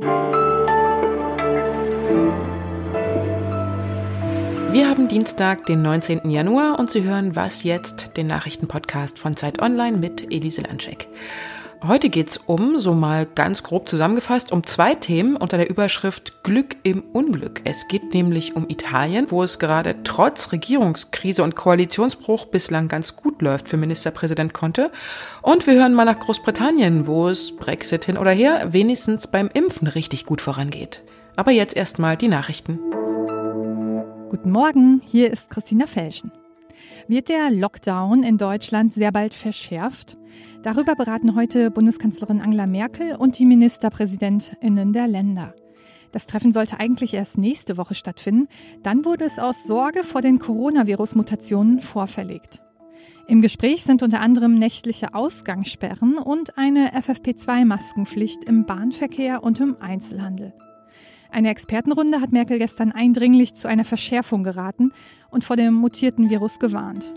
Wir haben Dienstag, den 19. Januar und Sie hören Was jetzt, den Nachrichtenpodcast von Zeit Online mit Elise Landschek. Heute geht's um, so mal ganz grob zusammengefasst, um zwei Themen unter der Überschrift Glück im Unglück. Es geht nämlich um Italien, wo es gerade trotz Regierungskrise und Koalitionsbruch bislang ganz gut läuft für Ministerpräsident Conte. Und wir hören mal nach Großbritannien, wo es Brexit hin oder her wenigstens beim Impfen richtig gut vorangeht. Aber jetzt erstmal die Nachrichten. Guten Morgen, hier ist Christina Felschen. Wird der Lockdown in Deutschland sehr bald verschärft? Darüber beraten heute Bundeskanzlerin Angela Merkel und die Ministerpräsidentinnen der Länder. Das Treffen sollte eigentlich erst nächste Woche stattfinden, dann wurde es aus Sorge vor den Coronavirus-Mutationen vorverlegt. Im Gespräch sind unter anderem nächtliche Ausgangssperren und eine FFP2-Maskenpflicht im Bahnverkehr und im Einzelhandel. Eine Expertenrunde hat Merkel gestern eindringlich zu einer Verschärfung geraten und vor dem mutierten Virus gewarnt.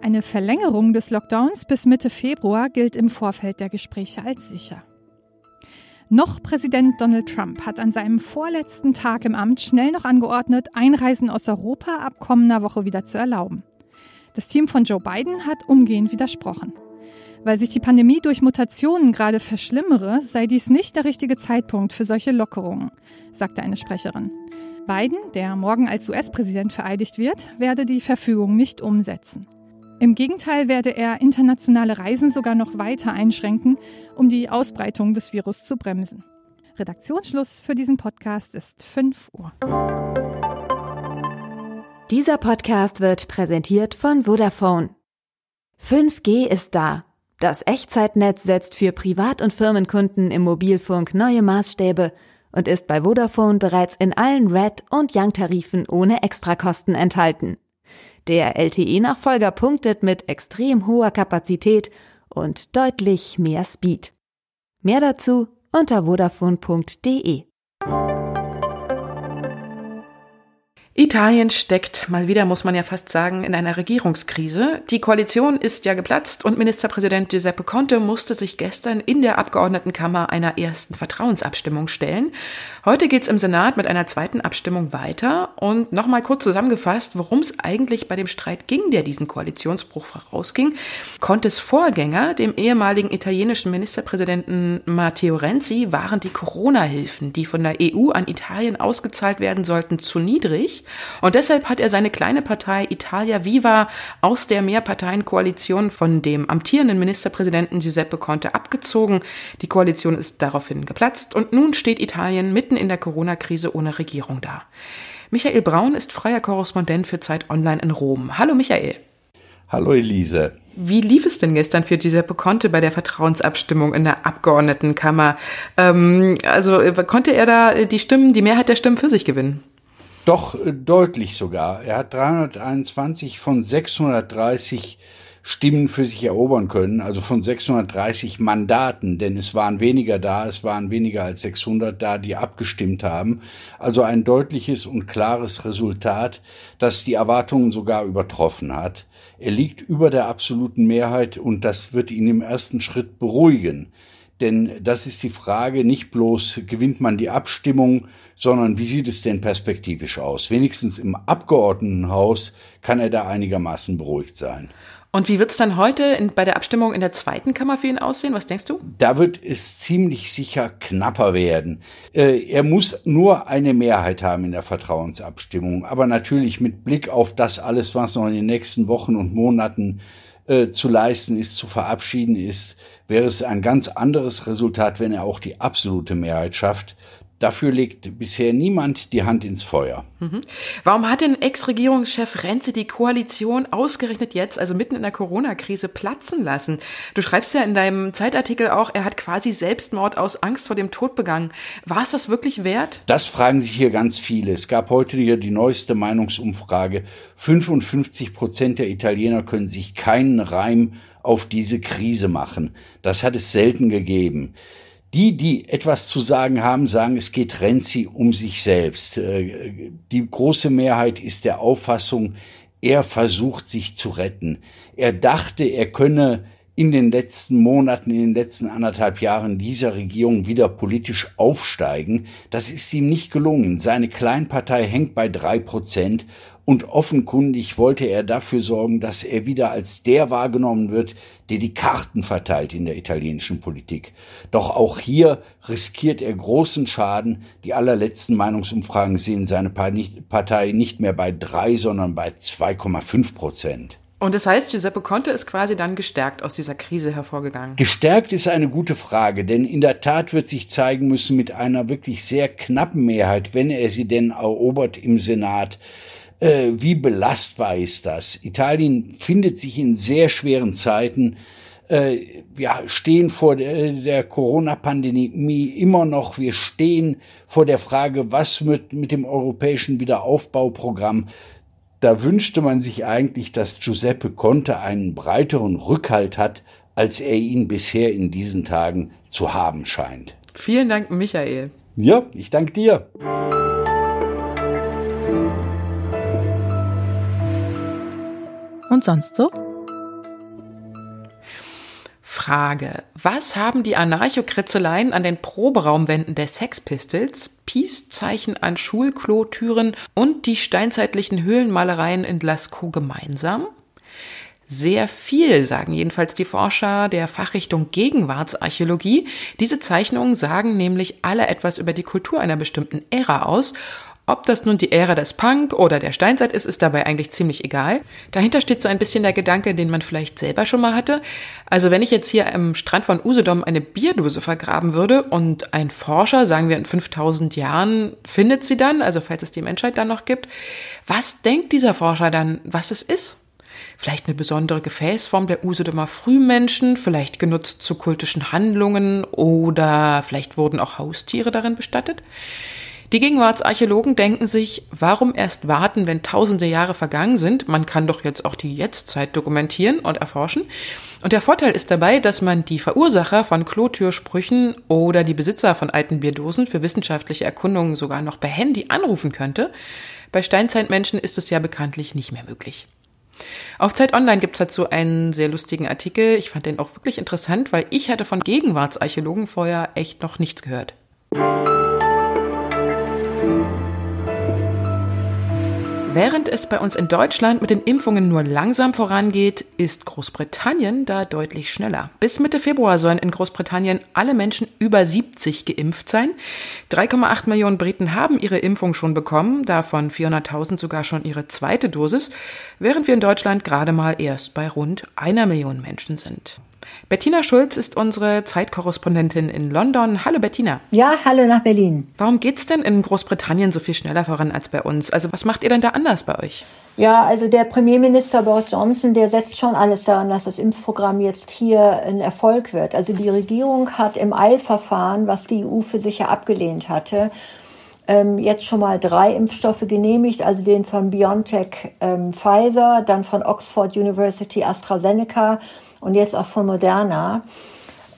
Eine Verlängerung des Lockdowns bis Mitte Februar gilt im Vorfeld der Gespräche als sicher. Noch Präsident Donald Trump hat an seinem vorletzten Tag im Amt schnell noch angeordnet, Einreisen aus Europa ab kommender Woche wieder zu erlauben. Das Team von Joe Biden hat umgehend widersprochen. Weil sich die Pandemie durch Mutationen gerade verschlimmere, sei dies nicht der richtige Zeitpunkt für solche Lockerungen, sagte eine Sprecherin. Biden, der morgen als US-Präsident vereidigt wird, werde die Verfügung nicht umsetzen. Im Gegenteil werde er internationale Reisen sogar noch weiter einschränken, um die Ausbreitung des Virus zu bremsen. Redaktionsschluss für diesen Podcast ist 5 Uhr. Dieser Podcast wird präsentiert von Vodafone. 5G ist da. Das Echtzeitnetz setzt für Privat- und Firmenkunden im Mobilfunk neue Maßstäbe und ist bei Vodafone bereits in allen Red- und Young-Tarifen ohne Extrakosten enthalten. Der LTE-Nachfolger punktet mit extrem hoher Kapazität und deutlich mehr Speed. Mehr dazu unter vodafone.de. Italien steckt mal wieder, muss man ja fast sagen, in einer Regierungskrise. Die Koalition ist ja geplatzt und Ministerpräsident Giuseppe Conte musste sich gestern in der Abgeordnetenkammer einer ersten Vertrauensabstimmung stellen. Heute geht's im Senat mit einer zweiten Abstimmung weiter. Und nochmal kurz zusammengefasst, worum es eigentlich bei dem Streit ging, der diesen Koalitionsbruch vorausging. Contes Vorgänger, dem ehemaligen italienischen Ministerpräsidenten Matteo Renzi, waren die Corona-Hilfen, die von der EU an Italien ausgezahlt werden sollten, zu niedrig. Und deshalb hat er seine kleine Partei Italia Viva aus der Mehrparteienkoalition von dem amtierenden Ministerpräsidenten Giuseppe Conte abgezogen. Die Koalition ist daraufhin geplatzt und nun steht Italien mitten in der Corona-Krise ohne Regierung da. Michael Braun ist freier Korrespondent für Zeit Online in Rom. Hallo Michael. Hallo Elise. Wie lief es denn gestern für Giuseppe Conte bei der Vertrauensabstimmung in der Abgeordnetenkammer? Ähm, also konnte er da die Stimmen, die Mehrheit der Stimmen für sich gewinnen? Doch äh, deutlich sogar. Er hat 321 von 630 Stimmen für sich erobern können, also von 630 Mandaten, denn es waren weniger da, es waren weniger als 600 da, die abgestimmt haben. Also ein deutliches und klares Resultat, das die Erwartungen sogar übertroffen hat. Er liegt über der absoluten Mehrheit und das wird ihn im ersten Schritt beruhigen. Denn das ist die Frage, nicht bloß gewinnt man die Abstimmung, sondern wie sieht es denn perspektivisch aus? Wenigstens im Abgeordnetenhaus kann er da einigermaßen beruhigt sein. Und wie wird es dann heute in, bei der Abstimmung in der zweiten Kammer für ihn aussehen? Was denkst du? Da wird es ziemlich sicher knapper werden. Äh, er muss nur eine Mehrheit haben in der Vertrauensabstimmung. Aber natürlich mit Blick auf das alles, was noch in den nächsten Wochen und Monaten äh, zu leisten ist, zu verabschieden ist, wäre es ein ganz anderes Resultat, wenn er auch die absolute Mehrheit schafft. Dafür legt bisher niemand die Hand ins Feuer. Mhm. Warum hat denn Ex-Regierungschef Renze die Koalition ausgerechnet jetzt, also mitten in der Corona-Krise, platzen lassen? Du schreibst ja in deinem Zeitartikel auch, er hat quasi Selbstmord aus Angst vor dem Tod begangen. War es das wirklich wert? Das fragen sich hier ganz viele. Es gab heute hier die neueste Meinungsumfrage. 55 Prozent der Italiener können sich keinen Reim auf diese Krise machen. Das hat es selten gegeben. Die, die etwas zu sagen haben, sagen, es geht Renzi um sich selbst. Äh, die große Mehrheit ist der Auffassung, er versucht sich zu retten. Er dachte, er könne in den letzten Monaten, in den letzten anderthalb Jahren dieser Regierung wieder politisch aufsteigen. Das ist ihm nicht gelungen. Seine Kleinpartei hängt bei drei Prozent und offenkundig wollte er dafür sorgen, dass er wieder als der wahrgenommen wird, der die Karten verteilt in der italienischen Politik. Doch auch hier riskiert er großen Schaden. Die allerletzten Meinungsumfragen sehen seine Partei nicht mehr bei drei, sondern bei 2,5 Prozent. Und das heißt, Giuseppe Conte ist quasi dann gestärkt aus dieser Krise hervorgegangen. Gestärkt ist eine gute Frage, denn in der Tat wird sich zeigen müssen mit einer wirklich sehr knappen Mehrheit, wenn er sie denn erobert im Senat, äh, wie belastbar ist das? Italien findet sich in sehr schweren Zeiten. Äh, wir stehen vor der Corona-Pandemie immer noch. Wir stehen vor der Frage, was wird mit dem europäischen Wiederaufbauprogramm? Da wünschte man sich eigentlich, dass Giuseppe Conte einen breiteren Rückhalt hat, als er ihn bisher in diesen Tagen zu haben scheint. Vielen Dank, Michael. Ja, ich danke dir. Und sonst so? Frage. Was haben die Anarchokritzeleien an den Proberaumwänden der Sex Pistols, Peace-Zeichen an Schulklotüren und die steinzeitlichen Höhlenmalereien in Lascaux gemeinsam? Sehr viel, sagen jedenfalls die Forscher der Fachrichtung Gegenwartsarchäologie. Diese Zeichnungen sagen nämlich alle etwas über die Kultur einer bestimmten Ära aus ob das nun die Ära des Punk oder der Steinzeit ist, ist dabei eigentlich ziemlich egal. Dahinter steht so ein bisschen der Gedanke, den man vielleicht selber schon mal hatte. Also wenn ich jetzt hier am Strand von Usedom eine Bierdose vergraben würde und ein Forscher, sagen wir in 5000 Jahren, findet sie dann, also falls es die Menschheit dann noch gibt, was denkt dieser Forscher dann, was es ist? Vielleicht eine besondere Gefäßform der Usedomer Frühmenschen, vielleicht genutzt zu kultischen Handlungen oder vielleicht wurden auch Haustiere darin bestattet? Die Gegenwartsarchäologen denken sich, warum erst warten, wenn tausende Jahre vergangen sind? Man kann doch jetzt auch die Jetztzeit dokumentieren und erforschen. Und der Vorteil ist dabei, dass man die Verursacher von Klotürsprüchen oder die Besitzer von alten Bierdosen für wissenschaftliche Erkundungen sogar noch per Handy anrufen könnte. Bei Steinzeitmenschen ist es ja bekanntlich nicht mehr möglich. Auf Zeit Online gibt es dazu einen sehr lustigen Artikel. Ich fand den auch wirklich interessant, weil ich hatte von Gegenwartsarchäologen vorher echt noch nichts gehört. Während es bei uns in Deutschland mit den Impfungen nur langsam vorangeht, ist Großbritannien da deutlich schneller. Bis Mitte Februar sollen in Großbritannien alle Menschen über 70 geimpft sein. 3,8 Millionen Briten haben ihre Impfung schon bekommen, davon 400.000 sogar schon ihre zweite Dosis, während wir in Deutschland gerade mal erst bei rund einer Million Menschen sind. Bettina Schulz ist unsere Zeitkorrespondentin in London. Hallo Bettina. Ja, hallo nach Berlin. Warum geht's denn in Großbritannien so viel schneller voran als bei uns? Also was macht ihr denn da anders bei euch? Ja, also der Premierminister Boris Johnson, der setzt schon alles daran, dass das Impfprogramm jetzt hier ein Erfolg wird. Also die Regierung hat im Eilverfahren, was die EU für sich ja abgelehnt hatte, ähm, jetzt schon mal drei Impfstoffe genehmigt, also den von BioNTech ähm, Pfizer, dann von Oxford University AstraZeneca und jetzt auch von Moderna.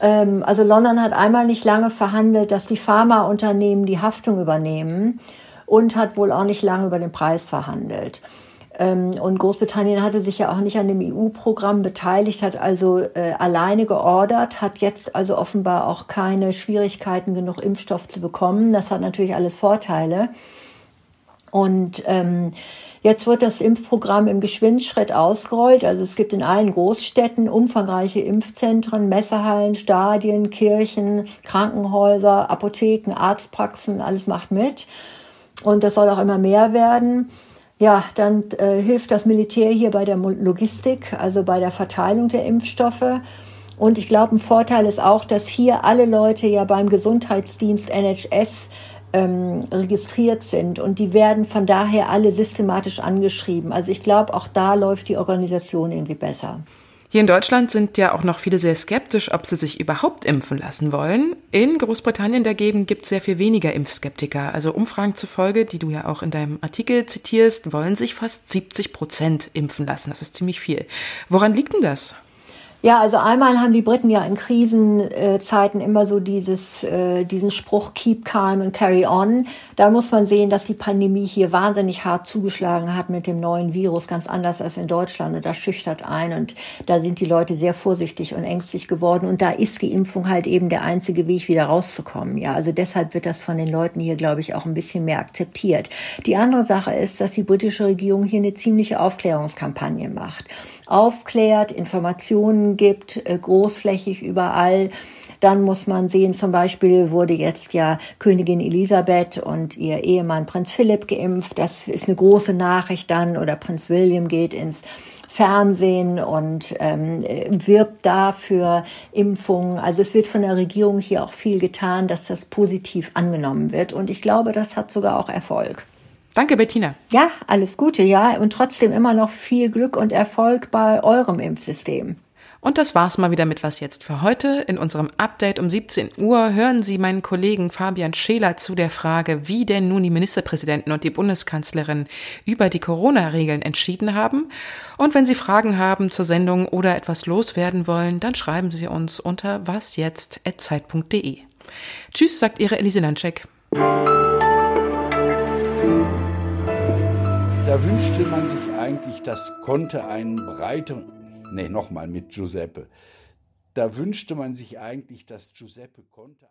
Ähm, also London hat einmal nicht lange verhandelt, dass die Pharmaunternehmen die Haftung übernehmen und hat wohl auch nicht lange über den Preis verhandelt. Ähm, und Großbritannien hatte sich ja auch nicht an dem EU-Programm beteiligt, hat also äh, alleine geordert, hat jetzt also offenbar auch keine Schwierigkeiten, genug Impfstoff zu bekommen. Das hat natürlich alles Vorteile. Und ähm, Jetzt wird das Impfprogramm im Geschwindschritt ausgerollt. Also es gibt in allen Großstädten umfangreiche Impfzentren, Messehallen, Stadien, Kirchen, Krankenhäuser, Apotheken, Arztpraxen, alles macht mit. Und das soll auch immer mehr werden. Ja, dann äh, hilft das Militär hier bei der Logistik, also bei der Verteilung der Impfstoffe. Und ich glaube, ein Vorteil ist auch, dass hier alle Leute ja beim Gesundheitsdienst NHS ähm, registriert sind und die werden von daher alle systematisch angeschrieben. Also ich glaube, auch da läuft die Organisation irgendwie besser. Hier in Deutschland sind ja auch noch viele sehr skeptisch, ob sie sich überhaupt impfen lassen wollen. In Großbritannien dagegen gibt es sehr viel weniger Impfskeptiker. Also Umfragen zufolge, die du ja auch in deinem Artikel zitierst, wollen sich fast 70 Prozent impfen lassen. Das ist ziemlich viel. Woran liegt denn das? Ja, also einmal haben die Briten ja in Krisenzeiten immer so dieses, äh, diesen Spruch Keep calm and carry on. Da muss man sehen, dass die Pandemie hier wahnsinnig hart zugeschlagen hat mit dem neuen Virus, ganz anders als in Deutschland. Und das schüchtert ein und da sind die Leute sehr vorsichtig und ängstlich geworden. Und da ist die Impfung halt eben der einzige Weg, wieder rauszukommen. Ja, also deshalb wird das von den Leuten hier, glaube ich, auch ein bisschen mehr akzeptiert. Die andere Sache ist, dass die britische Regierung hier eine ziemliche Aufklärungskampagne macht. Aufklärt, Informationen gibt, äh, großflächig überall. Dann muss man sehen, zum Beispiel wurde jetzt ja Königin Elisabeth und ihr Ehemann Prinz Philipp geimpft. Das ist eine große Nachricht dann. Oder Prinz William geht ins Fernsehen und ähm, wirbt da für Impfungen. Also es wird von der Regierung hier auch viel getan, dass das positiv angenommen wird. Und ich glaube, das hat sogar auch Erfolg. Danke, Bettina. Ja, alles Gute, ja. Und trotzdem immer noch viel Glück und Erfolg bei eurem Impfsystem. Und das war's mal wieder mit Was jetzt für heute. In unserem Update um 17 Uhr hören Sie meinen Kollegen Fabian Scheler zu der Frage, wie denn nun die Ministerpräsidenten und die Bundeskanzlerin über die Corona-Regeln entschieden haben. Und wenn Sie Fragen haben zur Sendung oder etwas loswerden wollen, dann schreiben Sie uns unter wasjetzt.zeit.de. Tschüss, sagt Ihre Elise Landscheck. Da wünschte man sich eigentlich, das konnte einen breiteren nee, nochmal mit Giuseppe. Da wünschte man sich eigentlich, dass Giuseppe konnte.